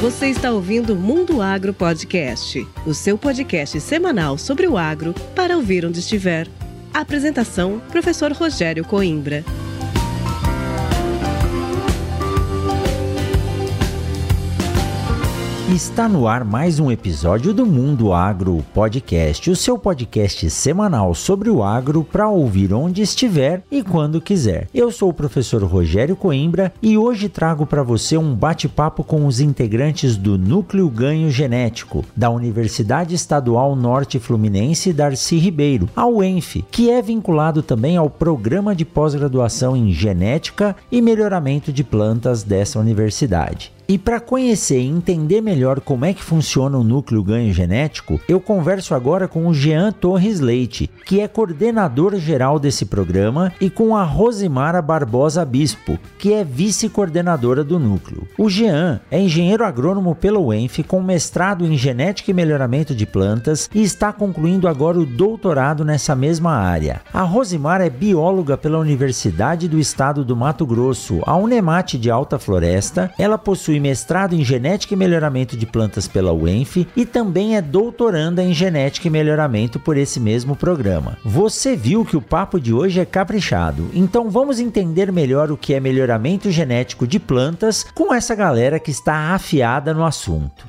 Você está ouvindo Mundo Agro Podcast, o seu podcast semanal sobre o agro para ouvir onde estiver. apresentação: Professor Rogério Coimbra. Está no ar mais um episódio do Mundo Agro Podcast, o seu podcast semanal sobre o agro para ouvir onde estiver e quando quiser. Eu sou o professor Rogério Coimbra e hoje trago para você um bate-papo com os integrantes do Núcleo Ganho Genético da Universidade Estadual Norte Fluminense Darcy Ribeiro, a UENF, que é vinculado também ao programa de pós-graduação em genética e melhoramento de plantas dessa universidade. E para conhecer e entender melhor como é que funciona o núcleo ganho genético, eu converso agora com o Jean Torres Leite, que é coordenador geral desse programa, e com a Rosimara Barbosa Bispo, que é vice-coordenadora do núcleo. O Jean é engenheiro agrônomo pela UENF com mestrado em genética e melhoramento de plantas e está concluindo agora o doutorado nessa mesma área. A Rosimara é bióloga pela Universidade do Estado do Mato Grosso, a Unemate de Alta Floresta. Ela possui possui mestrado em genética e melhoramento de plantas pela UENF e também é doutoranda em genética e melhoramento por esse mesmo programa. Você viu que o papo de hoje é caprichado, então vamos entender melhor o que é melhoramento genético de plantas com essa galera que está afiada no assunto.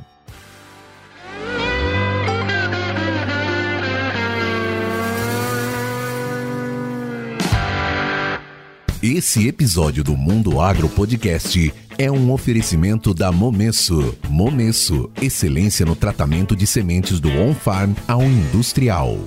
Esse episódio do Mundo Agro Podcast é um oferecimento da Momesso. Momesso, excelência no tratamento de sementes do on-farm ao industrial.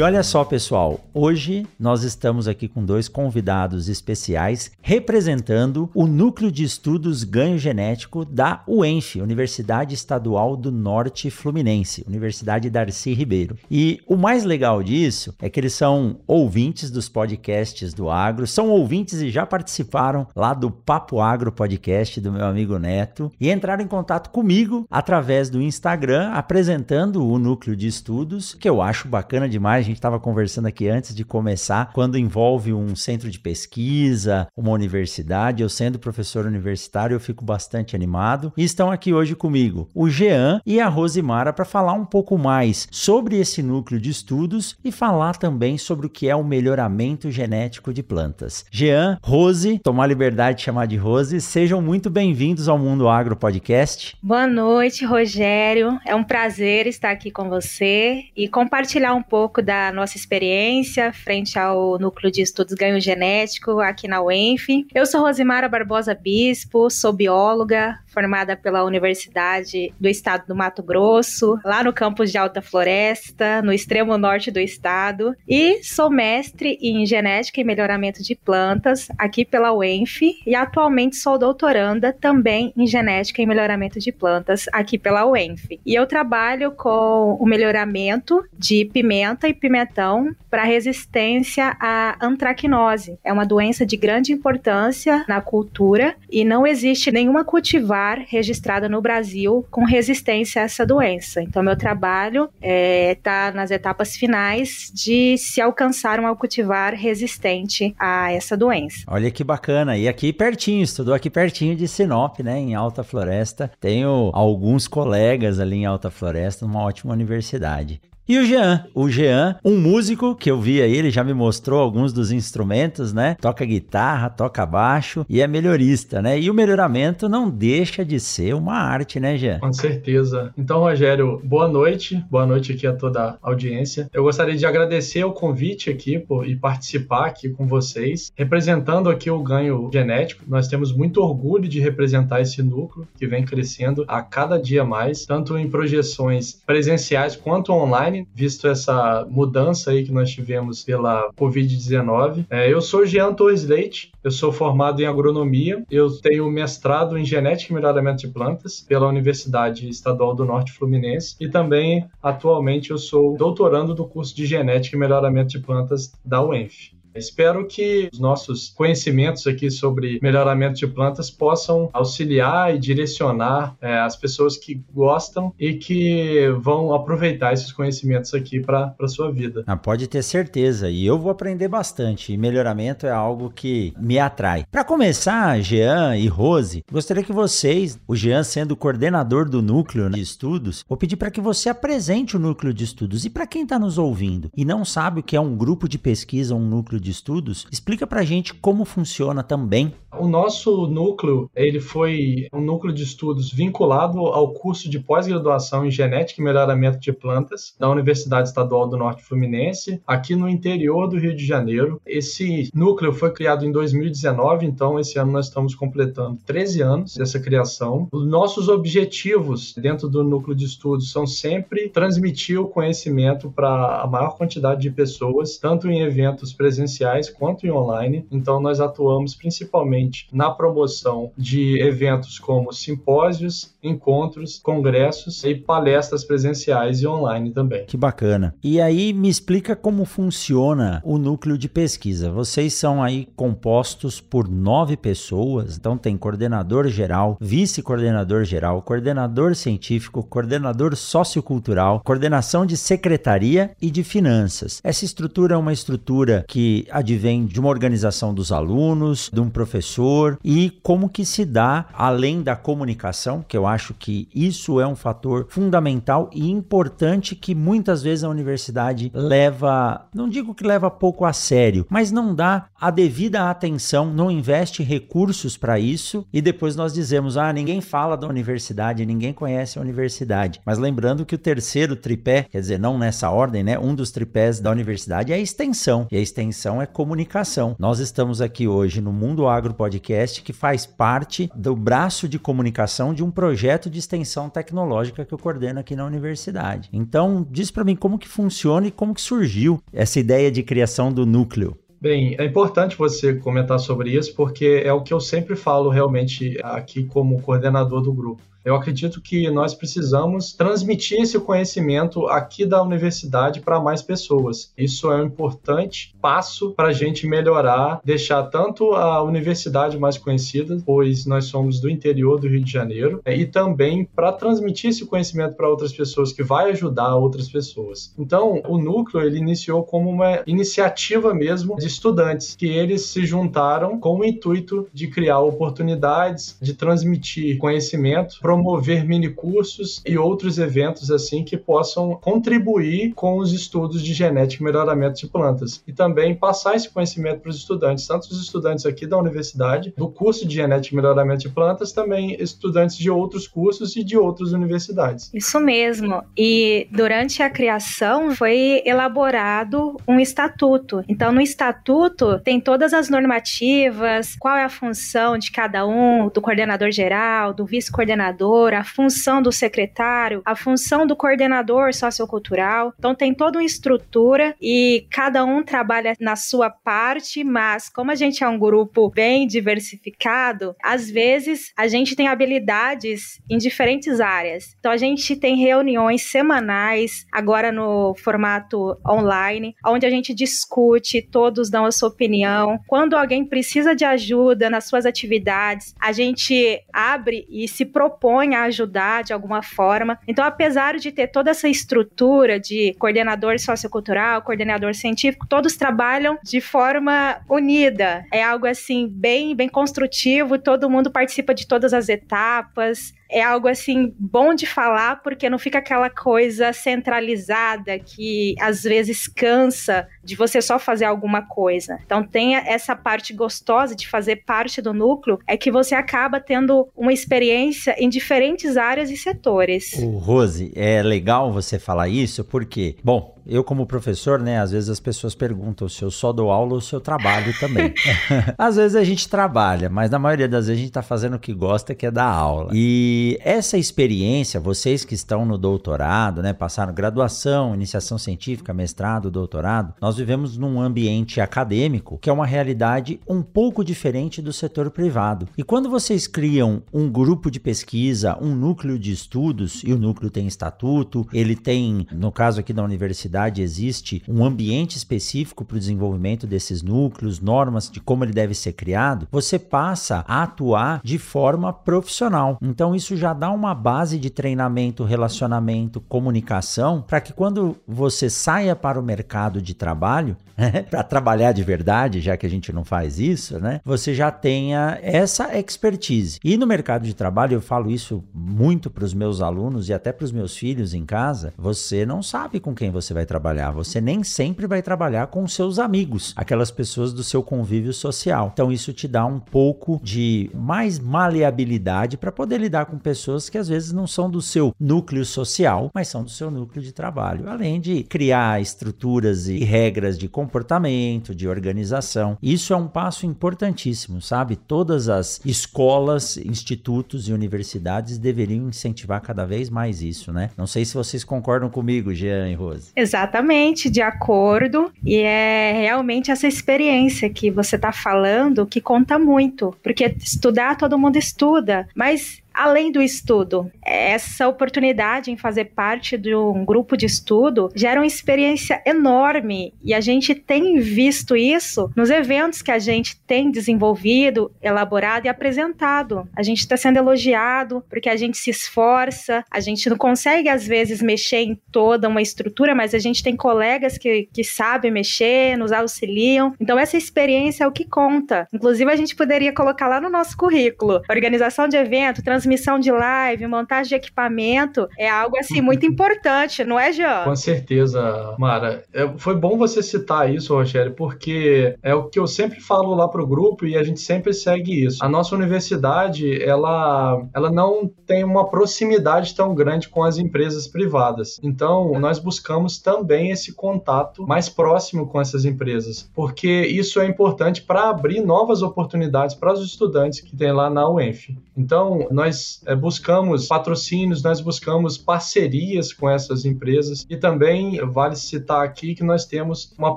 E olha só, pessoal, hoje nós estamos aqui com dois convidados especiais representando o Núcleo de Estudos Ganho Genético da UENF, Universidade Estadual do Norte Fluminense, Universidade Darcy Ribeiro. E o mais legal disso é que eles são ouvintes dos podcasts do Agro, são ouvintes e já participaram lá do Papo Agro Podcast do meu amigo Neto e entraram em contato comigo através do Instagram apresentando o Núcleo de Estudos, que eu acho bacana demais gente estava conversando aqui antes de começar, quando envolve um centro de pesquisa, uma universidade, eu sendo professor universitário, eu fico bastante animado. E estão aqui hoje comigo o Jean e a Rosimara para falar um pouco mais sobre esse núcleo de estudos e falar também sobre o que é o melhoramento genético de plantas. Jean, Rose, tomar liberdade de chamar de Rose, sejam muito bem-vindos ao Mundo Agro Podcast. Boa noite, Rogério. É um prazer estar aqui com você e compartilhar um pouco da nossa experiência frente ao Núcleo de Estudos Ganho Genético aqui na UENF. Eu sou Rosimara Barbosa Bispo, sou bióloga, formada pela Universidade do Estado do Mato Grosso, lá no campus de Alta Floresta, no extremo norte do estado, e sou mestre em genética e melhoramento de plantas aqui pela UENF e atualmente sou doutoranda também em genética e melhoramento de plantas aqui pela UENF. E eu trabalho com o melhoramento de pimenta e pimentão para resistência à antracnose. É uma doença de grande importância na cultura e não existe nenhuma cultivar registrada no Brasil com resistência a essa doença. Então, meu trabalho está é, tá nas etapas finais de se alcançar um cultivar resistente a essa doença. Olha que bacana. E aqui pertinho, estudou aqui pertinho de Sinop, né, em Alta Floresta. Tenho alguns colegas ali em Alta Floresta, numa ótima universidade. E o Jean, o Jean, um músico que eu vi aí, ele já me mostrou alguns dos instrumentos, né? Toca guitarra, toca baixo e é melhorista, né? E o melhoramento não deixa de ser uma arte, né, Jean? Com certeza. Então, Rogério, boa noite, boa noite aqui a toda a audiência. Eu gostaria de agradecer o convite aqui por, e participar aqui com vocês, representando aqui o ganho genético. Nós temos muito orgulho de representar esse núcleo que vem crescendo a cada dia mais, tanto em projeções presenciais quanto online visto essa mudança aí que nós tivemos pela Covid-19. É, eu sou Jean Torres Leite, eu sou formado em agronomia, eu tenho mestrado em genética e melhoramento de plantas pela Universidade Estadual do Norte Fluminense e também atualmente eu sou doutorando do curso de genética e melhoramento de plantas da UENF. Espero que os nossos conhecimentos aqui sobre melhoramento de plantas possam auxiliar e direcionar é, as pessoas que gostam e que vão aproveitar esses conhecimentos aqui para a sua vida. Ah, pode ter certeza, e eu vou aprender bastante. E melhoramento é algo que me atrai. Para começar, Jean e Rose, gostaria que vocês, o Jean sendo coordenador do núcleo de estudos, vou pedir para que você apresente o núcleo de estudos. E para quem está nos ouvindo e não sabe o que é um grupo de pesquisa, um núcleo de estudos, explica para a gente como funciona também. O nosso núcleo, ele foi um núcleo de estudos vinculado ao curso de pós-graduação em genética e melhoramento de plantas da Universidade Estadual do Norte Fluminense, aqui no interior do Rio de Janeiro. Esse núcleo foi criado em 2019, então esse ano nós estamos completando 13 anos dessa criação. Os nossos objetivos dentro do núcleo de estudos são sempre transmitir o conhecimento para a maior quantidade de pessoas, tanto em eventos presenciais quanto em online. Então nós atuamos principalmente na promoção de eventos como simpósios, encontros, congressos e palestras presenciais e online também. Que bacana. E aí me explica como funciona o núcleo de pesquisa. Vocês são aí compostos por nove pessoas, então tem coordenador geral, vice-coordenador geral, coordenador científico, coordenador sociocultural, coordenação de secretaria e de finanças. Essa estrutura é uma estrutura que advém de uma organização dos alunos, de um professor e como que se dá além da comunicação, que eu acho que isso é um fator fundamental e importante que muitas vezes a universidade leva, não digo que leva pouco a sério, mas não dá a devida atenção, não investe recursos para isso e depois nós dizemos: "Ah, ninguém fala da universidade, ninguém conhece a universidade". Mas lembrando que o terceiro tripé, quer dizer, não nessa ordem, né? Um dos tripés da universidade é a extensão, e a extensão é comunicação. Nós estamos aqui hoje no Mundo Agro Podcast, que faz parte do braço de comunicação de um projeto de extensão tecnológica que eu coordeno aqui na universidade. Então, diz para mim como que funciona e como que surgiu essa ideia de criação do núcleo. Bem, é importante você comentar sobre isso porque é o que eu sempre falo realmente aqui como coordenador do grupo. Eu acredito que nós precisamos transmitir esse conhecimento aqui da universidade para mais pessoas. Isso é um importante passo para a gente melhorar, deixar tanto a universidade mais conhecida, pois nós somos do interior do Rio de Janeiro, e também para transmitir esse conhecimento para outras pessoas, que vai ajudar outras pessoas. Então, o núcleo ele iniciou como uma iniciativa mesmo de estudantes, que eles se juntaram com o intuito de criar oportunidades, de transmitir conhecimento promover minicursos e outros eventos assim que possam contribuir com os estudos de genética e melhoramento de plantas. E também passar esse conhecimento para os estudantes, tanto os estudantes aqui da universidade, do curso de genética e melhoramento de plantas, também estudantes de outros cursos e de outras universidades. Isso mesmo. E durante a criação foi elaborado um estatuto. Então, no estatuto tem todas as normativas, qual é a função de cada um, do coordenador geral, do vice-coordenador coordenador, a função do secretário, a função do coordenador sociocultural. Então tem toda uma estrutura e cada um trabalha na sua parte, mas como a gente é um grupo bem diversificado, às vezes a gente tem habilidades em diferentes áreas. Então a gente tem reuniões semanais, agora no formato online, onde a gente discute, todos dão a sua opinião. Quando alguém precisa de ajuda nas suas atividades, a gente abre e se propõe a ajudar de alguma forma. Então, apesar de ter toda essa estrutura de coordenador sociocultural, coordenador científico, todos trabalham de forma unida. É algo assim bem, bem construtivo, todo mundo participa de todas as etapas é algo assim bom de falar porque não fica aquela coisa centralizada que às vezes cansa de você só fazer alguma coisa. Então tem essa parte gostosa de fazer parte do núcleo é que você acaba tendo uma experiência em diferentes áreas e setores. O Rose, é legal você falar isso porque, bom, eu como professor, né, às vezes as pessoas perguntam se eu só dou aula ou se eu trabalho também. às vezes a gente trabalha, mas na maioria das vezes a gente está fazendo o que gosta, que é dar aula. E essa experiência, vocês que estão no doutorado, né, passaram graduação, iniciação científica, mestrado, doutorado, nós vivemos num ambiente acadêmico que é uma realidade um pouco diferente do setor privado. E quando vocês criam um grupo de pesquisa, um núcleo de estudos, e o núcleo tem estatuto, ele tem, no caso aqui da universidade, existe um ambiente específico para o desenvolvimento desses núcleos, normas de como ele deve ser criado, você passa a atuar de forma profissional. Então isso já dá uma base de treinamento, relacionamento, comunicação, para que quando você saia para o mercado de trabalho, para trabalhar de verdade, já que a gente não faz isso, né? Você já tenha essa expertise. E no mercado de trabalho, eu falo isso muito para os meus alunos e até para os meus filhos em casa, você não sabe com quem você vai trabalhar. Você nem sempre vai trabalhar com seus amigos, aquelas pessoas do seu convívio social. Então isso te dá um pouco de mais maleabilidade para poder lidar com pessoas que às vezes não são do seu núcleo social, mas são do seu núcleo de trabalho. Além de criar estruturas e regras de comportamento, de organização. Isso é um passo importantíssimo, sabe? Todas as escolas, institutos e universidades deveriam incentivar cada vez mais isso, né? Não sei se vocês concordam comigo, Jean e Rose. Exatamente, de acordo. E é realmente essa experiência que você está falando que conta muito. Porque estudar, todo mundo estuda, mas além do estudo. Essa oportunidade em fazer parte de um grupo de estudo gera uma experiência enorme e a gente tem visto isso nos eventos que a gente tem desenvolvido, elaborado e apresentado. A gente está sendo elogiado porque a gente se esforça, a gente não consegue às vezes mexer em toda uma estrutura, mas a gente tem colegas que, que sabem mexer, nos auxiliam. Então essa experiência é o que conta. Inclusive a gente poderia colocar lá no nosso currículo, organização de evento, transmissão de live, montagem de equipamento, é algo assim muito importante, não é, Jean? Com certeza, Mara. É, foi bom você citar isso, Rogério, porque é o que eu sempre falo lá pro grupo e a gente sempre segue isso. A nossa universidade, ela, ela não tem uma proximidade tão grande com as empresas privadas. Então, nós buscamos também esse contato mais próximo com essas empresas, porque isso é importante para abrir novas oportunidades para os estudantes que tem lá na UENF. Então, nós nós é, buscamos patrocínios, nós buscamos parcerias com essas empresas e também vale citar aqui que nós temos uma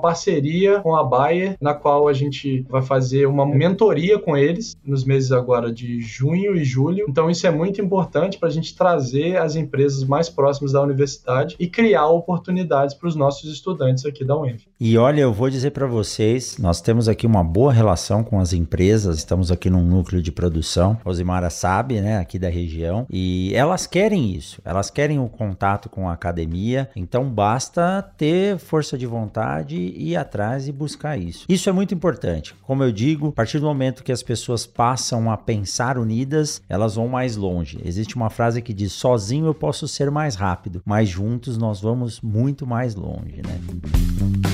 parceria com a Bayer, na qual a gente vai fazer uma mentoria com eles nos meses agora de junho e julho. Então isso é muito importante para a gente trazer as empresas mais próximas da universidade e criar oportunidades para os nossos estudantes aqui da UENF. E olha, eu vou dizer para vocês, nós temos aqui uma boa relação com as empresas, estamos aqui num núcleo de produção. Rosimara sabe, né? Aqui da região e elas querem isso, elas querem o contato com a academia, então basta ter força de vontade e ir atrás e buscar isso. Isso é muito importante. Como eu digo, a partir do momento que as pessoas passam a pensar unidas, elas vão mais longe. Existe uma frase que diz: sozinho eu posso ser mais rápido, mas juntos nós vamos muito mais longe, né?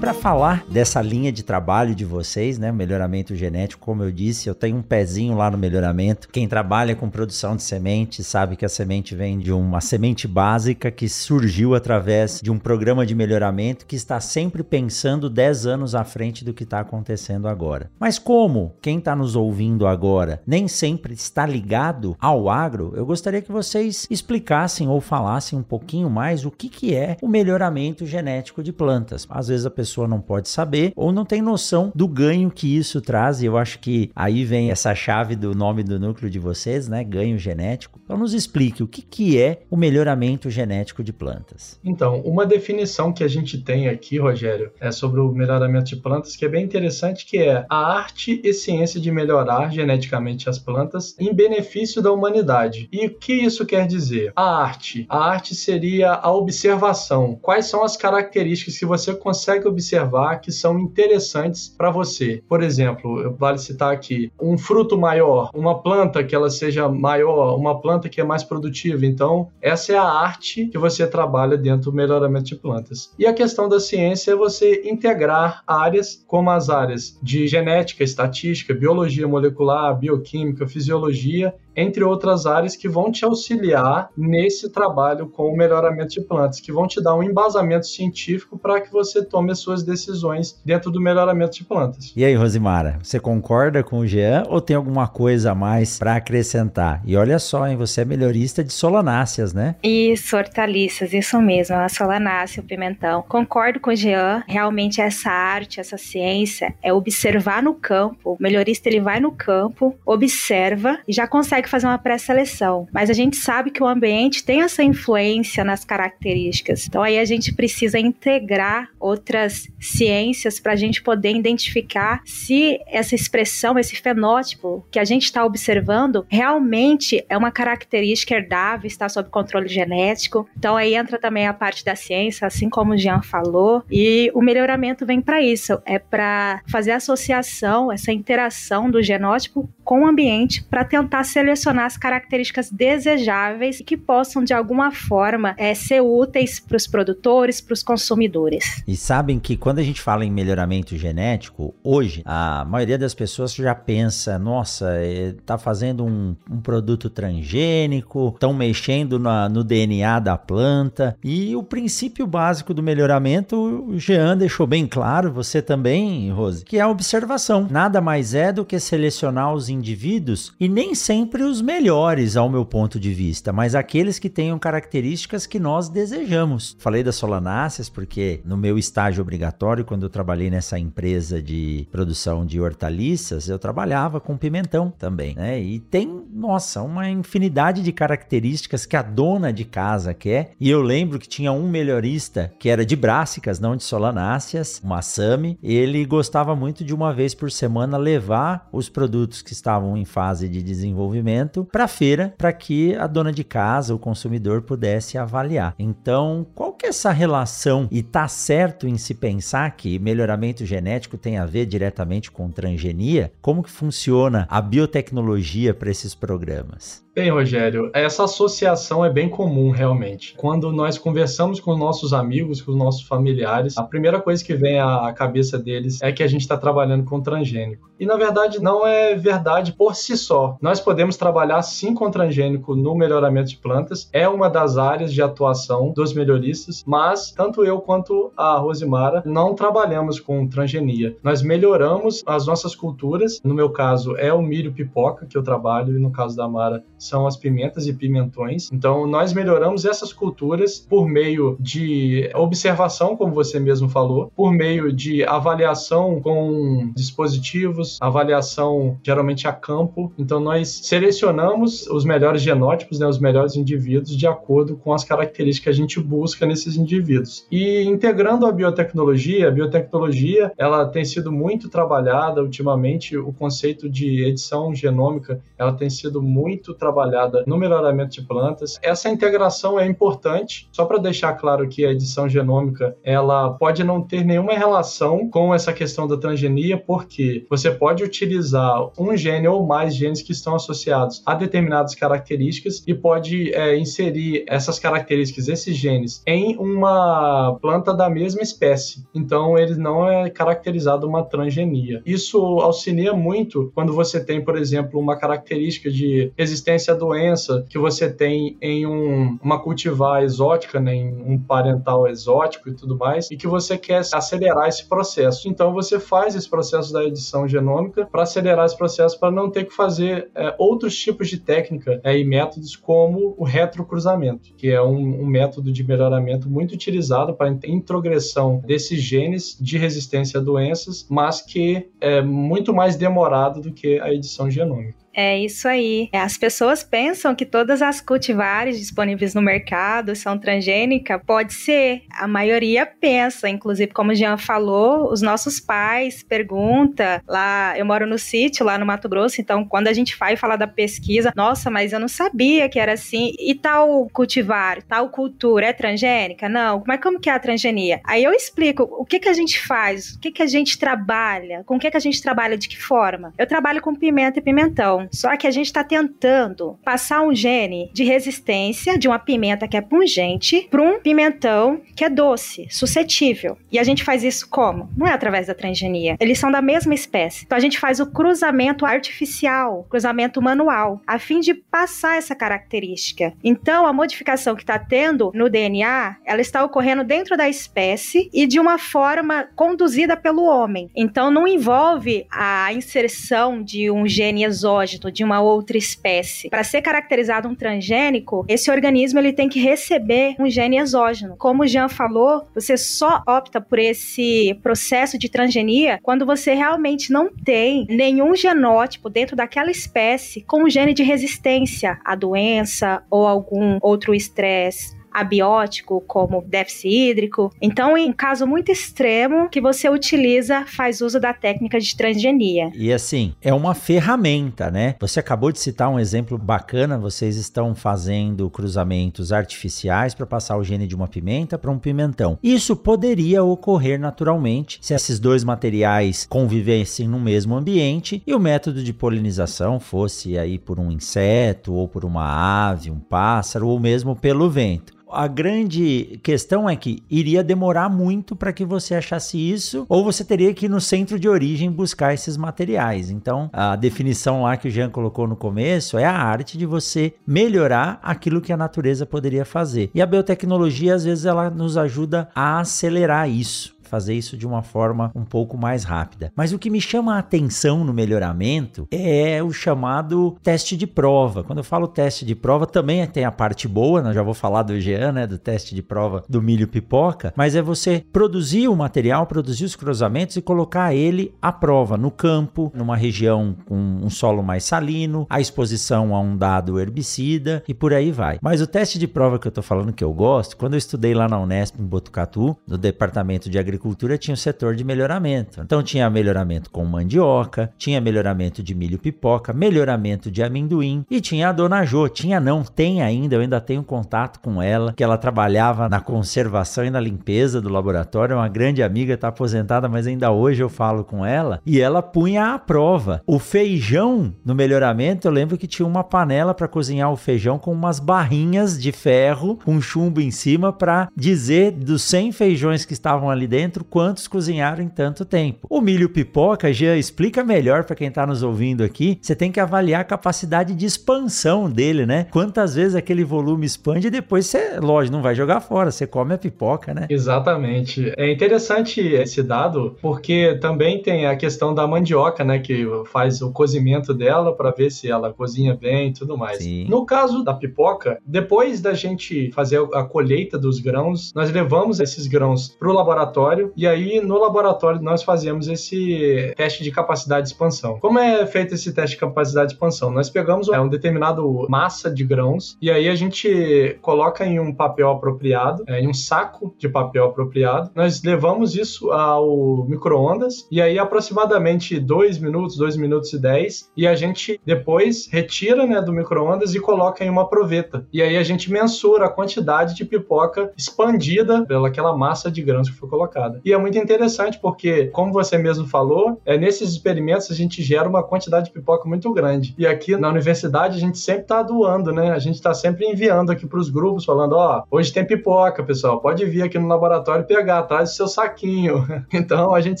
Para falar dessa linha de trabalho de vocês, né, melhoramento genético, como eu disse, eu tenho um pezinho lá no melhoramento. Quem trabalha com produção de semente sabe que a semente vem de uma semente básica que surgiu através de um programa de melhoramento que está sempre pensando 10 anos à frente do que está acontecendo agora. Mas como quem está nos ouvindo agora nem sempre está ligado ao agro, eu gostaria que vocês explicassem ou falassem um pouquinho mais o que, que é o melhoramento genético de plantas. Às vezes a pessoa pessoa não pode saber ou não tem noção do ganho que isso traz. E eu acho que aí vem essa chave do nome do núcleo de vocês, né? Ganho genético. Então nos explique o que, que é o melhoramento genético de plantas. Então, uma definição que a gente tem aqui, Rogério, é sobre o melhoramento de plantas que é bem interessante, que é a arte e ciência de melhorar geneticamente as plantas em benefício da humanidade. E o que isso quer dizer? A arte. A arte seria a observação. Quais são as características que você consegue observar que são interessantes para você. Por exemplo, vale citar aqui um fruto maior, uma planta que ela seja maior, uma planta que é mais produtiva. Então, essa é a arte que você trabalha dentro do melhoramento de plantas. E a questão da ciência é você integrar áreas como as áreas de genética, estatística, biologia molecular, bioquímica, fisiologia entre outras áreas que vão te auxiliar nesse trabalho com o melhoramento de plantas, que vão te dar um embasamento científico para que você tome as suas decisões dentro do melhoramento de plantas. E aí, Rosimara, você concorda com o Jean ou tem alguma coisa a mais para acrescentar? E olha só, hein, você é melhorista de solanáceas, né? Isso, hortaliças, isso mesmo, a solanácea, o pimentão. Concordo com o Jean, realmente essa arte, essa ciência é observar no campo. O melhorista ele vai no campo, observa e já consegue fazer uma pré-seleção. Mas a gente sabe que o ambiente tem essa influência nas características. Então aí a gente precisa integrar outras ciências para a gente poder identificar se essa expressão, esse fenótipo que a gente está observando realmente é uma característica herdável, está sob controle genético. Então aí entra também a parte da ciência, assim como o Jean falou, e o melhoramento vem para isso, é para fazer associação, essa interação do genótipo com o ambiente para tentar selecionar as características desejáveis que possam de alguma forma é, ser úteis para os produtores, para os consumidores. E sabem que quando a gente fala em melhoramento genético, hoje a maioria das pessoas já pensa, nossa, está fazendo um, um, produto transgênico, estão mexendo na, no DNA da planta e o princípio básico do melhoramento, o Jean deixou bem claro, você também, Rose, que é a observação. Nada mais é do que selecionar os indivíduos e nem sempre os melhores ao meu ponto de vista, mas aqueles que tenham características que nós desejamos. Falei das solanáceas porque no meu estágio obrigatório, quando eu trabalhei nessa empresa de produção de hortaliças, eu trabalhava com pimentão também, né? E tem, nossa, uma infinidade de características que a dona de casa quer. E eu lembro que tinha um melhorista que era de brássicas, não de solanáceas, uma Sami. Ele gostava muito de uma vez por semana levar os produtos que estavam em fase de desenvolvimento para a feira, para que a dona de casa, o consumidor, pudesse avaliar. Então, qual que é essa relação? E tá certo em se pensar que melhoramento genético tem a ver diretamente com transgenia? Como que funciona a biotecnologia para esses programas? Bem, Rogério, essa associação é bem comum realmente. Quando nós conversamos com nossos amigos, com os nossos familiares, a primeira coisa que vem à cabeça deles é que a gente está trabalhando com transgênico. E na verdade não é verdade por si só. Nós podemos trabalhar sim com transgênico no melhoramento de plantas, é uma das áreas de atuação dos melhoristas, mas tanto eu quanto a Rosimara não trabalhamos com transgenia. Nós melhoramos as nossas culturas, no meu caso é o milho pipoca que eu trabalho e no caso da Mara são as pimentas e pimentões. Então, nós melhoramos essas culturas por meio de observação, como você mesmo falou, por meio de avaliação com dispositivos, avaliação geralmente a campo. Então, nós selecionamos os melhores genótipos, né, os melhores indivíduos, de acordo com as características que a gente busca nesses indivíduos. E integrando a biotecnologia, a biotecnologia ela tem sido muito trabalhada ultimamente, o conceito de edição genômica ela tem sido muito trabalhada trabalhada no melhoramento de plantas. Essa integração é importante, só para deixar claro que a edição genômica ela pode não ter nenhuma relação com essa questão da transgenia, porque você pode utilizar um gene ou mais genes que estão associados a determinadas características e pode é, inserir essas características, esses genes, em uma planta da mesma espécie. Então, ele não é caracterizado uma transgenia. Isso auxilia muito quando você tem, por exemplo, uma característica de resistência a doença que você tem em um, uma cultivar exótica, né, em um parental exótico e tudo mais, e que você quer acelerar esse processo. Então você faz esse processo da edição genômica para acelerar esse processo para não ter que fazer é, outros tipos de técnica é, e métodos como o retrocruzamento, que é um, um método de melhoramento muito utilizado para introgressão desses genes de resistência a doenças, mas que é muito mais demorado do que a edição genômica. É isso aí. É, as pessoas pensam que todas as cultivares disponíveis no mercado são transgênicas. Pode ser. A maioria pensa. Inclusive, como o Jean falou, os nossos pais perguntam. Lá, eu moro no sítio, lá no Mato Grosso. Então, quando a gente vai falar da pesquisa, nossa, mas eu não sabia que era assim. E tal cultivar, tal cultura é transgênica? Não. Mas como que é a transgenia? Aí eu explico o que, que a gente faz, o que, que a gente trabalha, com o que, que a gente trabalha, de que forma. Eu trabalho com pimenta e pimentão. Só que a gente está tentando passar um gene de resistência de uma pimenta que é pungente para um pimentão que é doce, suscetível. E a gente faz isso como? Não é através da transgenia. Eles são da mesma espécie. Então a gente faz o cruzamento artificial, cruzamento manual, a fim de passar essa característica. Então a modificação que está tendo no DNA, ela está ocorrendo dentro da espécie e de uma forma conduzida pelo homem. Então não envolve a inserção de um gene exógeno de uma outra espécie. Para ser caracterizado um transgênico, esse organismo ele tem que receber um gene exógeno. Como o Jean falou, você só opta por esse processo de transgenia quando você realmente não tem nenhum genótipo dentro daquela espécie com um gene de resistência à doença ou algum outro estresse abiótico, como déficit hídrico. Então, em caso muito extremo, que você utiliza, faz uso da técnica de transgenia. E assim, é uma ferramenta, né? Você acabou de citar um exemplo bacana, vocês estão fazendo cruzamentos artificiais para passar o gene de uma pimenta para um pimentão. Isso poderia ocorrer naturalmente se esses dois materiais convivessem no mesmo ambiente e o método de polinização fosse aí por um inseto ou por uma ave, um pássaro ou mesmo pelo vento a grande questão é que iria demorar muito para que você achasse isso, ou você teria que ir no centro de origem buscar esses materiais. Então, a definição lá que o Jean colocou no começo é a arte de você melhorar aquilo que a natureza poderia fazer. E a biotecnologia, às vezes, ela nos ajuda a acelerar isso fazer isso de uma forma um pouco mais rápida. Mas o que me chama a atenção no melhoramento é o chamado teste de prova. Quando eu falo teste de prova, também tem a parte boa, né? já vou falar do Jean, né, do teste de prova do milho pipoca, mas é você produzir o material, produzir os cruzamentos e colocar ele à prova no campo, numa região com um solo mais salino, a exposição a um dado herbicida e por aí vai. Mas o teste de prova que eu tô falando que eu gosto, quando eu estudei lá na Unesp em Botucatu, no departamento de agricultura agricultura tinha o setor de melhoramento. Então tinha melhoramento com mandioca, tinha melhoramento de milho pipoca, melhoramento de amendoim e tinha a dona Jo. Tinha não, tem ainda, eu ainda tenho contato com ela, que ela trabalhava na conservação e na limpeza do laboratório, é uma grande amiga, está aposentada, mas ainda hoje eu falo com ela e ela punha à prova. O feijão no melhoramento, eu lembro que tinha uma panela para cozinhar o feijão com umas barrinhas de ferro, com chumbo em cima para dizer dos 100 feijões que estavam ali dentro dentro quantos cozinharam em tanto tempo. O milho pipoca já explica melhor para quem está nos ouvindo aqui. Você tem que avaliar a capacidade de expansão dele, né? Quantas vezes aquele volume expande e depois você, lógico, não vai jogar fora, você come a pipoca, né? Exatamente. É interessante esse dado porque também tem a questão da mandioca, né, que faz o cozimento dela para ver se ela cozinha bem e tudo mais. Sim. No caso da pipoca, depois da gente fazer a colheita dos grãos, nós levamos esses grãos para o laboratório laboratório e aí no laboratório nós fazemos esse teste de capacidade de expansão. Como é feito esse teste de capacidade de expansão? Nós pegamos é, um determinado massa de grãos e aí a gente coloca em um papel apropriado, é, em um saco de papel apropriado. Nós levamos isso ao micro-ondas e aí aproximadamente 2 minutos, 2 minutos e 10 e a gente depois retira né, do micro-ondas e coloca em uma proveta. E aí a gente mensura a quantidade de pipoca expandida pelaquela massa de grãos que foi colocada. E é muito interessante porque, como você mesmo falou, é, nesses experimentos a gente gera uma quantidade de pipoca muito grande. E aqui na universidade a gente sempre está doando, né? A gente está sempre enviando aqui para os grupos, falando: ó, oh, hoje tem pipoca, pessoal, pode vir aqui no laboratório pegar, traz o seu saquinho. Então a gente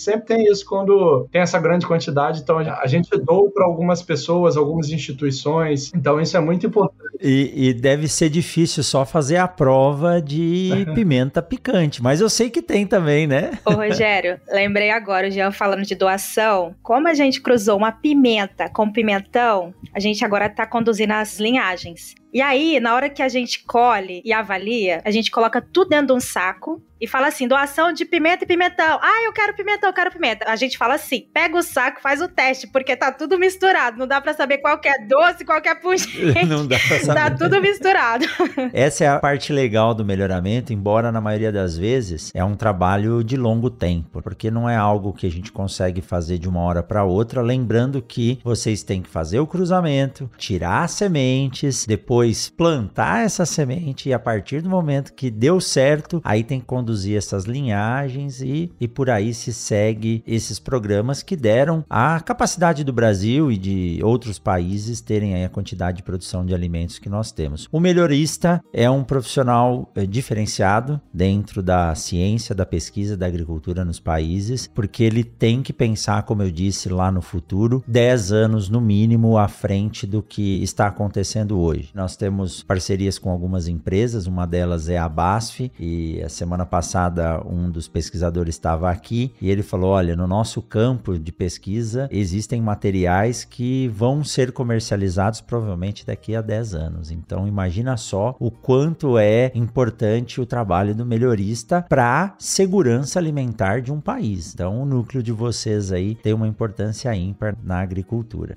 sempre tem isso quando tem essa grande quantidade. Então a gente doa para algumas pessoas, algumas instituições. Então isso é muito importante. E, e deve ser difícil só fazer a prova de pimenta picante, mas eu sei que tem também, né? Né? Ô, Rogério, lembrei agora, o Jean falando de doação. Como a gente cruzou uma pimenta com pimentão, a gente agora tá conduzindo as linhagens. E aí, na hora que a gente colhe e avalia, a gente coloca tudo dentro de um saco e fala assim: doação de pimenta e pimentão. Ah, eu quero pimentão, eu quero pimenta. A gente fala assim: pega o saco, faz o teste, porque tá tudo misturado. Não dá para saber qual é doce, qual é pungente. Não dá pra saber. Tá tudo misturado. Essa é a parte legal do melhoramento, embora na maioria das vezes é um trabalho de longo tempo, porque não é algo que a gente consegue fazer de uma hora para outra. Lembrando que vocês têm que fazer o cruzamento, tirar as sementes, depois depois plantar essa semente e a partir do momento que deu certo, aí tem que conduzir essas linhagens e, e por aí se segue esses programas que deram a capacidade do Brasil e de outros países terem aí a quantidade de produção de alimentos que nós temos. O melhorista é um profissional é, diferenciado dentro da ciência, da pesquisa, da agricultura nos países, porque ele tem que pensar, como eu disse, lá no futuro, 10 anos no mínimo à frente do que está acontecendo hoje. Nós temos parcerias com algumas empresas, uma delas é a BASF, e a semana passada um dos pesquisadores estava aqui e ele falou: olha, no nosso campo de pesquisa existem materiais que vão ser comercializados provavelmente daqui a 10 anos. Então imagina só o quanto é importante o trabalho do melhorista para segurança alimentar de um país. Então o núcleo de vocês aí tem uma importância ímpar na agricultura.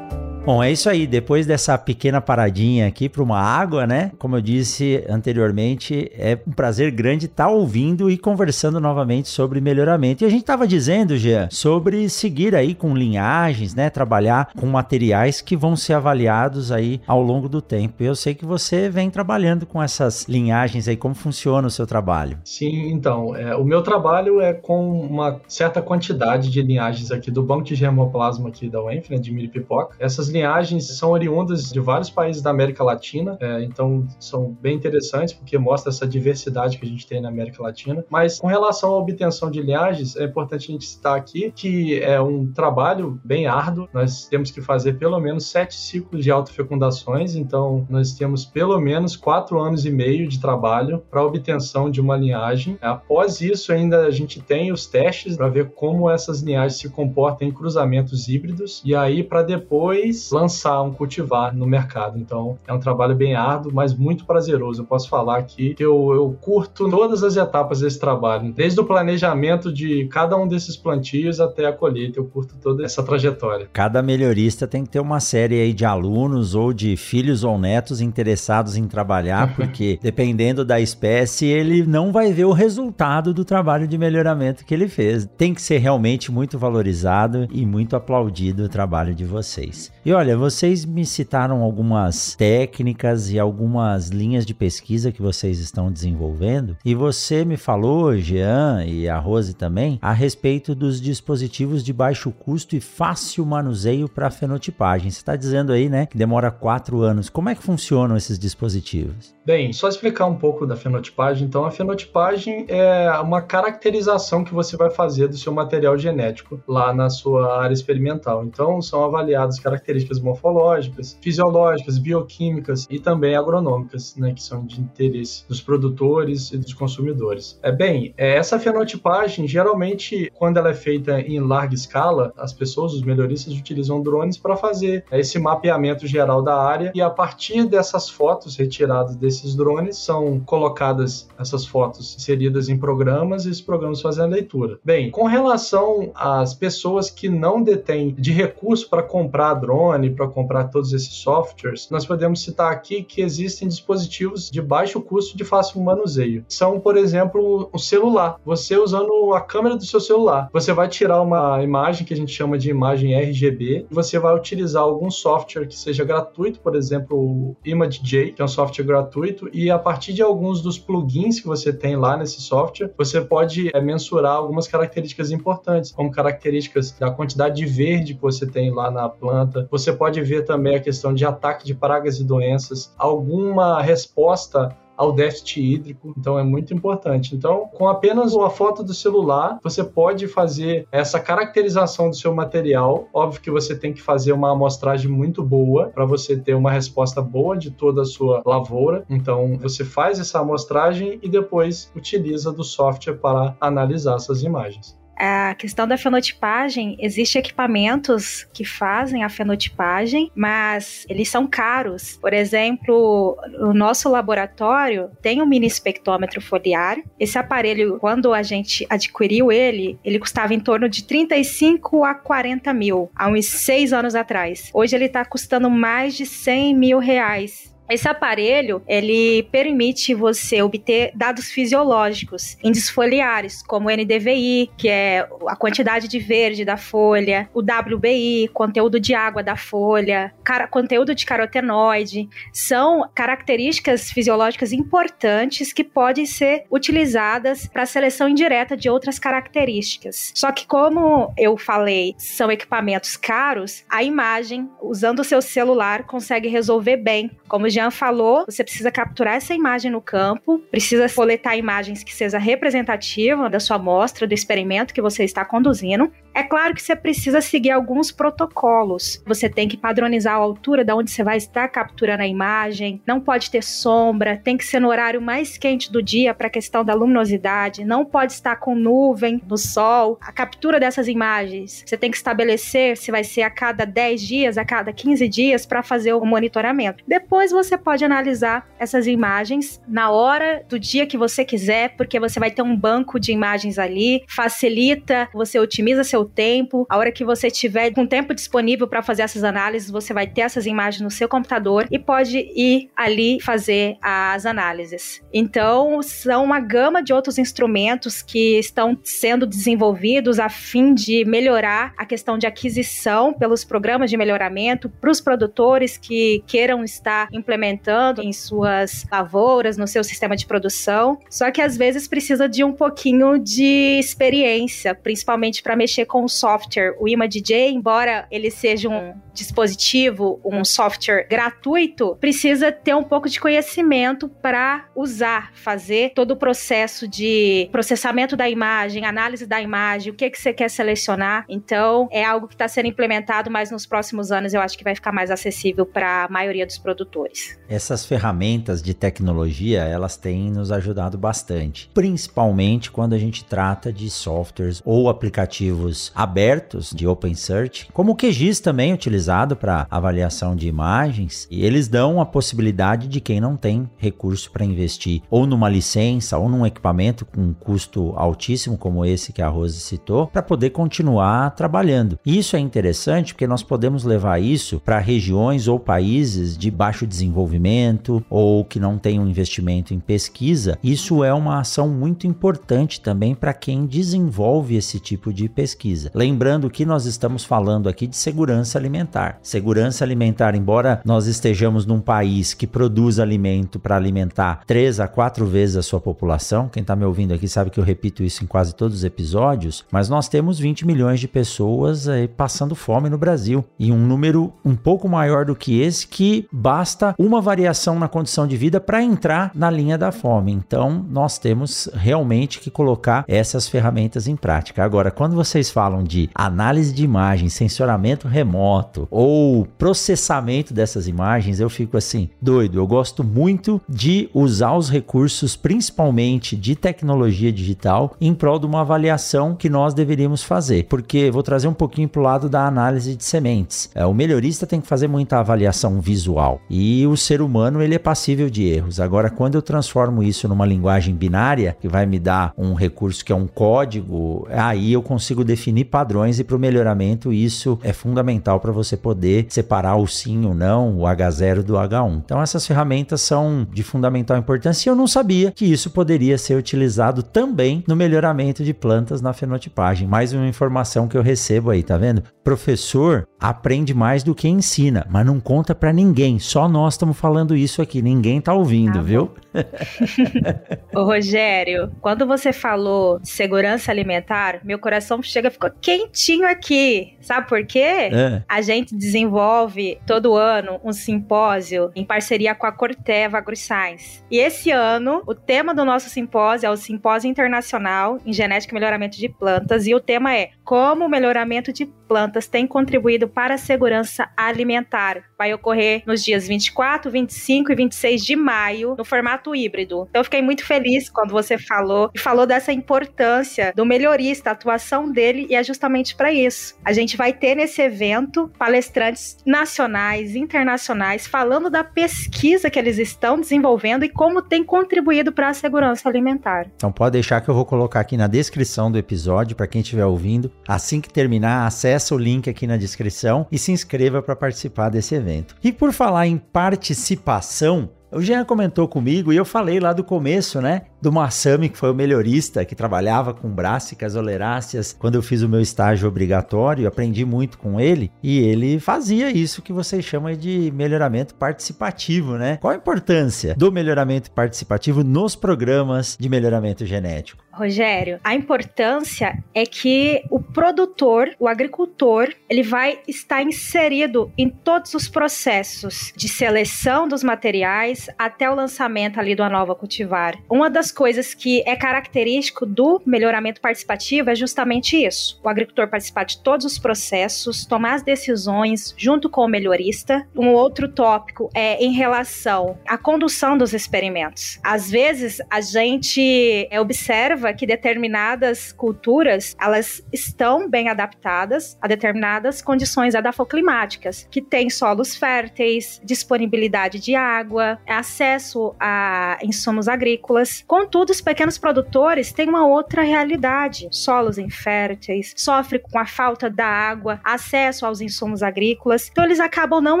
Bom, é isso aí. Depois dessa pequena paradinha aqui para uma água, né? Como eu disse anteriormente, é um prazer grande estar tá ouvindo e conversando novamente sobre melhoramento. E a gente estava dizendo, Jean, sobre seguir aí com linhagens, né? Trabalhar com materiais que vão ser avaliados aí ao longo do tempo. Eu sei que você vem trabalhando com essas linhagens aí. Como funciona o seu trabalho? Sim, então, é, o meu trabalho é com uma certa quantidade de linhagens aqui do banco de germoplasma aqui da UENF, né, de milho pipoca. Essas linhagens são oriundas de vários países da América Latina, é, então são bem interessantes porque mostra essa diversidade que a gente tem na América Latina. Mas com relação à obtenção de linhagens, é importante a gente citar aqui que é um trabalho bem árduo. Nós temos que fazer pelo menos sete ciclos de autofecundações, então nós temos pelo menos quatro anos e meio de trabalho para obtenção de uma linhagem. Após isso, ainda a gente tem os testes para ver como essas linhagens se comportam em cruzamentos híbridos e aí para depois lançar um cultivar no mercado. Então é um trabalho bem árduo, mas muito prazeroso. Eu posso falar aqui que eu, eu curto todas as etapas desse trabalho, desde o planejamento de cada um desses plantios até a colheita. Eu curto toda essa trajetória. Cada melhorista tem que ter uma série aí de alunos ou de filhos ou netos interessados em trabalhar, porque dependendo da espécie, ele não vai ver o resultado do trabalho de melhoramento que ele fez. Tem que ser realmente muito valorizado e muito aplaudido o trabalho de vocês. E olha, vocês me citaram algumas técnicas e algumas linhas de pesquisa que vocês estão desenvolvendo, e você me falou, Jean e a Rose também, a respeito dos dispositivos de baixo custo e fácil manuseio para fenotipagem. Você está dizendo aí, né, que demora quatro anos. Como é que funcionam esses dispositivos? Bem, só explicar um pouco da fenotipagem. Então, a fenotipagem é uma caracterização que você vai fazer do seu material genético lá na sua área experimental. Então, são avaliadas características características morfológicas, fisiológicas, bioquímicas e também agronômicas, né, que são de interesse dos produtores e dos consumidores. É bem, é, essa fenotipagem geralmente quando ela é feita em larga escala, as pessoas, os melhoristas utilizam drones para fazer esse mapeamento geral da área e a partir dessas fotos retiradas desses drones são colocadas essas fotos inseridas em programas e esses programas fazem a leitura. Bem, com relação às pessoas que não detêm de recurso para comprar drones iPhone, para comprar todos esses softwares, nós podemos citar aqui que existem dispositivos de baixo custo de fácil manuseio. São, por exemplo, um celular. Você usando a câmera do seu celular, você vai tirar uma imagem que a gente chama de imagem RGB, você vai utilizar algum software que seja gratuito, por exemplo, o ImageJ, que é um software gratuito, e a partir de alguns dos plugins que você tem lá nesse software, você pode é, mensurar algumas características importantes, como características da quantidade de verde que você tem lá na planta. Você pode ver também a questão de ataque de pragas e doenças, alguma resposta ao déficit hídrico, então é muito importante. Então, com apenas uma foto do celular, você pode fazer essa caracterização do seu material. Óbvio que você tem que fazer uma amostragem muito boa para você ter uma resposta boa de toda a sua lavoura. Então, você faz essa amostragem e depois utiliza do software para analisar essas imagens a questão da fenotipagem, existem equipamentos que fazem a fenotipagem, mas eles são caros. Por exemplo, o nosso laboratório tem um mini espectrômetro foliar. Esse aparelho, quando a gente adquiriu ele, ele custava em torno de 35 a 40 mil, há uns seis anos atrás. Hoje ele está custando mais de 100 mil reais. Esse aparelho, ele permite você obter dados fisiológicos, índices foliares, como o NDVI, que é a quantidade de verde da folha, o WBI, conteúdo de água da folha, conteúdo de carotenoide, são características fisiológicas importantes que podem ser utilizadas para seleção indireta de outras características. Só que como eu falei, são equipamentos caros, a imagem, usando o seu celular, consegue resolver bem, como Jean falou, você precisa capturar essa imagem no campo, precisa coletar imagens que seja representativa da sua amostra, do experimento que você está conduzindo. É claro que você precisa seguir alguns protocolos. Você tem que padronizar a altura da onde você vai estar capturando a imagem, não pode ter sombra, tem que ser no horário mais quente do dia para a questão da luminosidade, não pode estar com nuvem no sol. A captura dessas imagens, você tem que estabelecer se vai ser a cada 10 dias, a cada 15 dias para fazer o monitoramento. Depois você pode analisar essas imagens na hora do dia que você quiser, porque você vai ter um banco de imagens ali, facilita, você otimiza seu tempo. A hora que você tiver com tempo disponível para fazer essas análises, você vai ter essas imagens no seu computador e pode ir ali fazer as análises. Então, são uma gama de outros instrumentos que estão sendo desenvolvidos a fim de melhorar a questão de aquisição pelos programas de melhoramento para os produtores que queiram estar implementando em suas lavouras, no seu sistema de produção. Só que às vezes precisa de um pouquinho de experiência, principalmente para mexer com o software. O ImageJ, embora ele seja um dispositivo, um software gratuito, precisa ter um pouco de conhecimento para usar, fazer todo o processo de processamento da imagem, análise da imagem, o que, que você quer selecionar. Então, é algo que está sendo implementado, mas nos próximos anos eu acho que vai ficar mais acessível para a maioria dos produtores. Essas ferramentas de tecnologia, elas têm nos ajudado bastante, principalmente quando a gente trata de softwares ou aplicativos abertos de open search, como o QGIS também utilizado para avaliação de imagens, e eles dão a possibilidade de quem não tem recurso para investir ou numa licença ou num equipamento com um custo altíssimo como esse que a Rose citou, para poder continuar trabalhando. Isso é interessante porque nós podemos levar isso para regiões ou países de baixo desenvolvimento desenvolvimento ou que não tem um investimento em pesquisa, isso é uma ação muito importante também para quem desenvolve esse tipo de pesquisa. Lembrando que nós estamos falando aqui de segurança alimentar. Segurança alimentar, embora nós estejamos num país que produz alimento para alimentar três a quatro vezes a sua população, quem está me ouvindo aqui sabe que eu repito isso em quase todos os episódios, mas nós temos 20 milhões de pessoas aí passando fome no Brasil e um número um pouco maior do que esse que basta um uma variação na condição de vida para entrar na linha da fome. Então, nós temos realmente que colocar essas ferramentas em prática. Agora, quando vocês falam de análise de imagens, sensoramento remoto ou processamento dessas imagens, eu fico assim, doido. Eu gosto muito de usar os recursos, principalmente de tecnologia digital, em prol de uma avaliação que nós deveríamos fazer. Porque vou trazer um pouquinho para o lado da análise de sementes. É, o melhorista tem que fazer muita avaliação visual e o ser humano ele é passível de erros. Agora, quando eu transformo isso numa linguagem binária, que vai me dar um recurso que é um código, aí eu consigo definir definir padrões e para o melhoramento isso é fundamental para você poder separar o sim ou não, o H0 do H1. Então essas ferramentas são de fundamental importância e eu não sabia que isso poderia ser utilizado também no melhoramento de plantas na fenotipagem. Mais uma informação que eu recebo aí, tá vendo? Professor aprende mais do que ensina, mas não conta para ninguém. Só nós estamos falando isso aqui, ninguém tá ouvindo, ah, viu? Ô Rogério, quando você falou de segurança alimentar, meu coração chega ficou quentinho aqui. Sabe por quê? É. A gente desenvolve todo ano um simpósio em parceria com a Corteva AgroScience. E esse ano, o tema do nosso simpósio é o Simpósio Internacional em Genética e Melhoramento de Plantas e o tema é Como o melhoramento de plantas tem contribuído para a segurança alimentar. Vai ocorrer nos dias 24, 25 e 26 de maio, no formato híbrido. Então, eu fiquei muito feliz quando você falou e falou dessa importância do melhorista, a atuação dele, e é justamente para isso. A gente vai ter nesse evento palestrantes nacionais, internacionais, falando da pesquisa que eles estão desenvolvendo e como tem contribuído para a segurança alimentar. Então, pode deixar que eu vou colocar aqui na descrição do episódio para quem estiver ouvindo. Assim que terminar, acessa o link aqui na descrição e se inscreva para participar desse evento. E por falar em participação, o Jean comentou comigo e eu falei lá do começo, né? Do Massami, que foi o melhorista, que trabalhava com brássicas oleráceas quando eu fiz o meu estágio obrigatório, aprendi muito com ele e ele fazia isso que vocês chamam de melhoramento participativo, né? Qual a importância do melhoramento participativo nos programas de melhoramento genético? Rogério, a importância é que o produtor, o agricultor, ele vai estar inserido em todos os processos de seleção dos materiais até o lançamento ali da nova cultivar. Uma das coisas que é característico do melhoramento participativo é justamente isso: o agricultor participar de todos os processos, tomar as decisões junto com o melhorista. Um outro tópico é em relação à condução dos experimentos. Às vezes a gente observa observa que determinadas culturas elas estão bem adaptadas a determinadas condições edafoclimáticas, que têm solos férteis, disponibilidade de água, acesso a insumos agrícolas. Contudo, os pequenos produtores têm uma outra realidade: solos inférteis, sofrem com a falta da água, acesso aos insumos agrícolas. Então, eles acabam não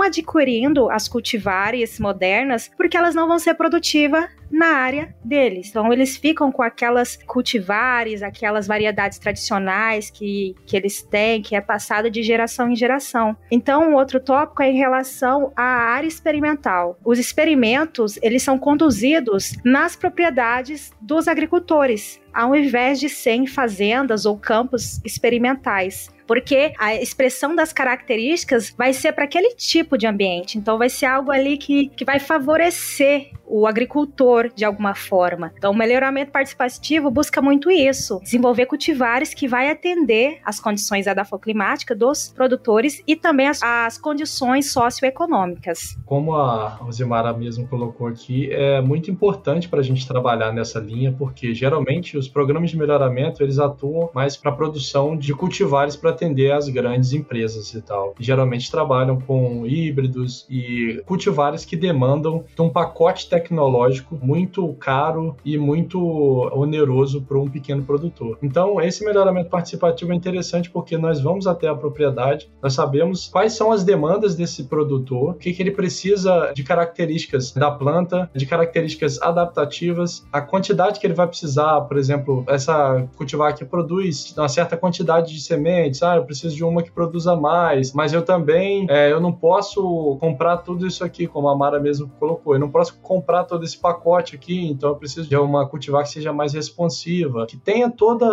adquirindo as cultivares modernas porque elas não vão ser produtivas na área deles. Então eles ficam com aquelas cultivares, aquelas variedades tradicionais que, que eles têm, que é passada de geração em geração. Então, um outro tópico é em relação à área experimental. Os experimentos, eles são conduzidos nas propriedades dos agricultores, ao invés de ser em fazendas ou campos experimentais porque a expressão das características vai ser para aquele tipo de ambiente. Então, vai ser algo ali que, que vai favorecer o agricultor de alguma forma. Então, o melhoramento participativo busca muito isso, desenvolver cultivares que vai atender às condições edafoclimáticas dos produtores e também as, as condições socioeconômicas. Como a Rosimara mesmo colocou aqui, é muito importante para a gente trabalhar nessa linha, porque geralmente os programas de melhoramento eles atuam mais para a produção de cultivares para atender as grandes empresas e tal. Geralmente trabalham com híbridos e cultivares que demandam um pacote tecnológico muito caro e muito oneroso para um pequeno produtor. Então, esse melhoramento participativo é interessante porque nós vamos até a propriedade, nós sabemos quais são as demandas desse produtor, o que, que ele precisa de características da planta, de características adaptativas, a quantidade que ele vai precisar, por exemplo, essa cultivar que produz uma certa quantidade de sementes, ah, eu preciso de uma que produza mais, mas eu também, é, eu não posso comprar tudo isso aqui, como a Mara mesmo colocou, eu não posso comprar todo esse pacote aqui, então eu preciso de uma cultivar que seja mais responsiva, que tenha todas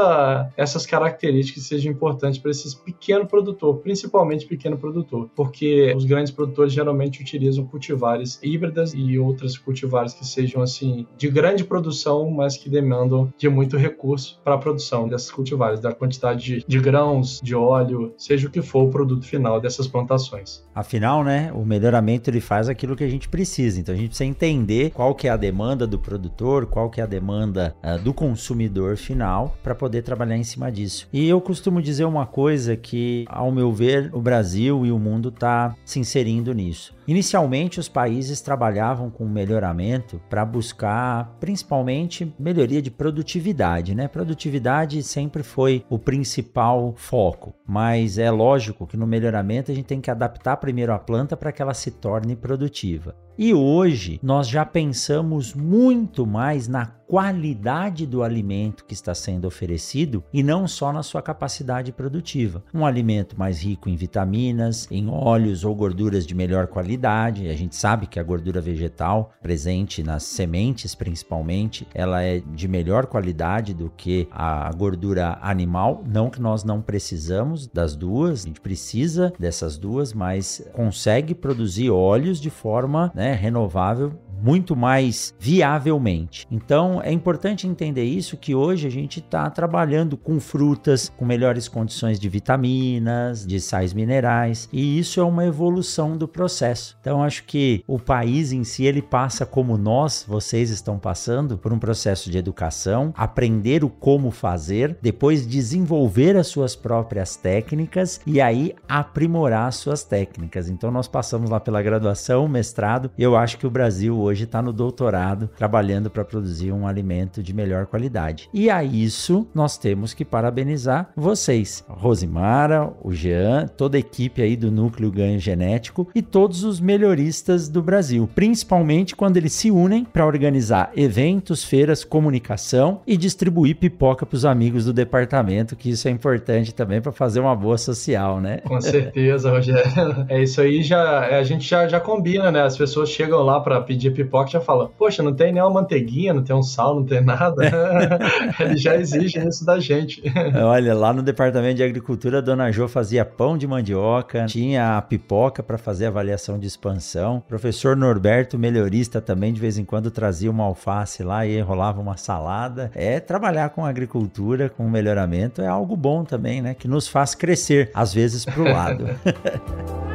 essas características que sejam importantes para esses pequeno produtor, principalmente pequeno produtor, porque os grandes produtores geralmente utilizam cultivares híbridas e outras cultivares que sejam assim de grande produção, mas que demandam de muito recurso para a produção dessas cultivares, da quantidade de, de grãos, de óleo, seja o que for o produto final dessas plantações. Afinal, né, o melhoramento ele faz aquilo que a gente precisa. Então a gente precisa entender entender qual que é a demanda do produtor, qual que é a demanda uh, do consumidor final, para poder trabalhar em cima disso. E eu costumo dizer uma coisa que, ao meu ver, o Brasil e o mundo está se inserindo nisso. Inicialmente, os países trabalhavam com melhoramento para buscar principalmente melhoria de produtividade, né? Produtividade sempre foi o principal foco, mas é lógico que no melhoramento a gente tem que adaptar primeiro a planta para que ela se torne produtiva. E hoje nós já pensamos muito mais na qualidade do alimento que está sendo oferecido e não só na sua capacidade produtiva. Um alimento mais rico em vitaminas, em óleos ou gorduras de melhor qualidade. A gente sabe que a gordura vegetal, presente nas sementes principalmente, ela é de melhor qualidade do que a gordura animal. Não que nós não precisamos das duas, a gente precisa dessas duas, mas consegue produzir óleos de forma né, renovável muito mais viavelmente. Então é importante entender isso que hoje a gente está trabalhando com frutas com melhores condições de vitaminas, de sais minerais e isso é uma evolução do processo. Então acho que o país em si ele passa como nós, vocês estão passando por um processo de educação, aprender o como fazer, depois desenvolver as suas próprias técnicas e aí aprimorar as suas técnicas. Então nós passamos lá pela graduação, mestrado, eu acho que o Brasil hoje está no doutorado trabalhando para produzir um alimento de melhor qualidade. E a isso nós temos que parabenizar vocês, Rosimara, o Jean, toda a equipe aí do Núcleo Ganho Genético e todos os melhoristas do Brasil, principalmente quando eles se unem para organizar eventos, feiras, comunicação e distribuir pipoca para os amigos do departamento, que isso é importante também para fazer uma boa social, né? Com certeza, Rogério. É isso aí já a gente já, já combina, né? As pessoas chegam lá para pedir pipoca já fala, poxa, não tem nem uma manteiguinha, não tem um sal, não tem nada. Eles já exigem isso da gente. Olha, lá no departamento de agricultura, a dona Jo fazia pão de mandioca, tinha a pipoca para fazer avaliação de expansão. O professor Norberto, melhorista, também de vez em quando trazia uma alface lá e enrolava uma salada. É trabalhar com agricultura, com melhoramento, é algo bom também, né? Que nos faz crescer, às vezes, para o lado.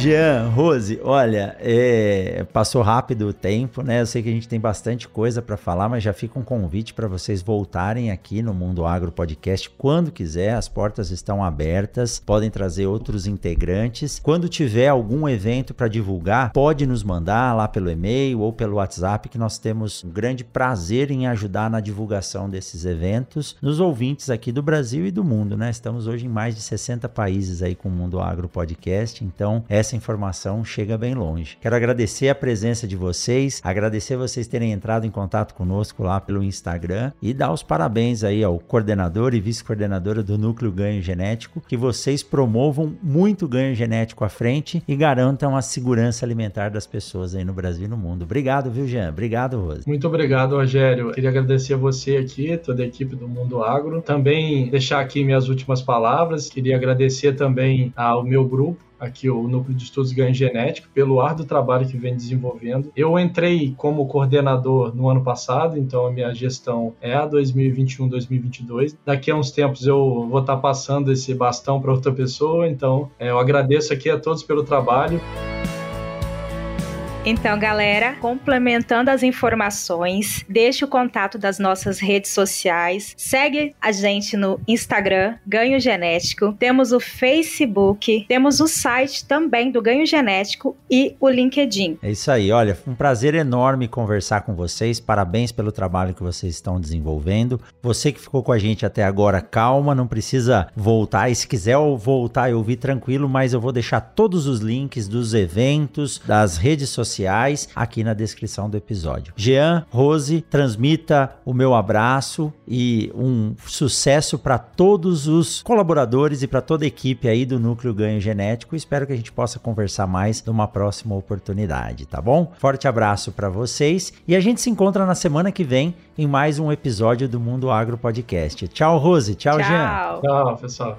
Jean, Rose, olha, é, passou rápido o tempo, né? Eu sei que a gente tem bastante coisa para falar, mas já fica um convite para vocês voltarem aqui no Mundo Agro Podcast quando quiser. As portas estão abertas, podem trazer outros integrantes. Quando tiver algum evento para divulgar, pode nos mandar lá pelo e-mail ou pelo WhatsApp, que nós temos um grande prazer em ajudar na divulgação desses eventos nos ouvintes aqui do Brasil e do mundo, né? Estamos hoje em mais de 60 países aí com o Mundo Agro Podcast, então essa essa informação chega bem longe. Quero agradecer a presença de vocês, agradecer vocês terem entrado em contato conosco lá pelo Instagram e dar os parabéns aí ao coordenador e vice-coordenadora do Núcleo Ganho Genético, que vocês promovam muito ganho genético à frente e garantam a segurança alimentar das pessoas aí no Brasil e no mundo. Obrigado, viu, Jean? Obrigado, Rose. Muito obrigado, Rogério. Queria agradecer a você aqui, toda a equipe do Mundo Agro. Também deixar aqui minhas últimas palavras. Queria agradecer também ao meu grupo, aqui o Núcleo de Estudos Ganho Genético, pelo árduo trabalho que vem desenvolvendo. Eu entrei como coordenador no ano passado, então a minha gestão é a 2021-2022. Daqui a uns tempos eu vou estar passando esse bastão para outra pessoa, então é, eu agradeço aqui a todos pelo trabalho. Então, galera, complementando as informações, deixe o contato das nossas redes sociais, segue a gente no Instagram, Ganho Genético, temos o Facebook, temos o site também do Ganho Genético e o LinkedIn. É isso aí, olha, um prazer enorme conversar com vocês, parabéns pelo trabalho que vocês estão desenvolvendo. Você que ficou com a gente até agora, calma, não precisa voltar, e se quiser voltar e ouvir tranquilo, mas eu vou deixar todos os links dos eventos, das redes sociais sociais aqui na descrição do episódio. Jean, Rose, transmita o meu abraço e um sucesso para todos os colaboradores e para toda a equipe aí do Núcleo Ganho Genético. Espero que a gente possa conversar mais numa próxima oportunidade, tá bom? Forte abraço para vocês e a gente se encontra na semana que vem em mais um episódio do Mundo Agro Podcast. Tchau, Rose. Tchau, Tchau. Jean. Tchau, pessoal.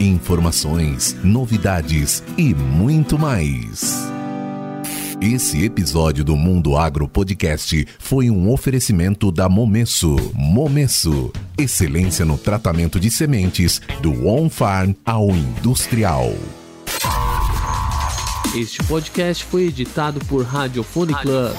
Informações, novidades e muito mais. Esse episódio do Mundo Agro Podcast foi um oferecimento da Momesso. Momesso, excelência no tratamento de sementes do on-farm ao industrial. Este podcast foi editado por Radiofone Club.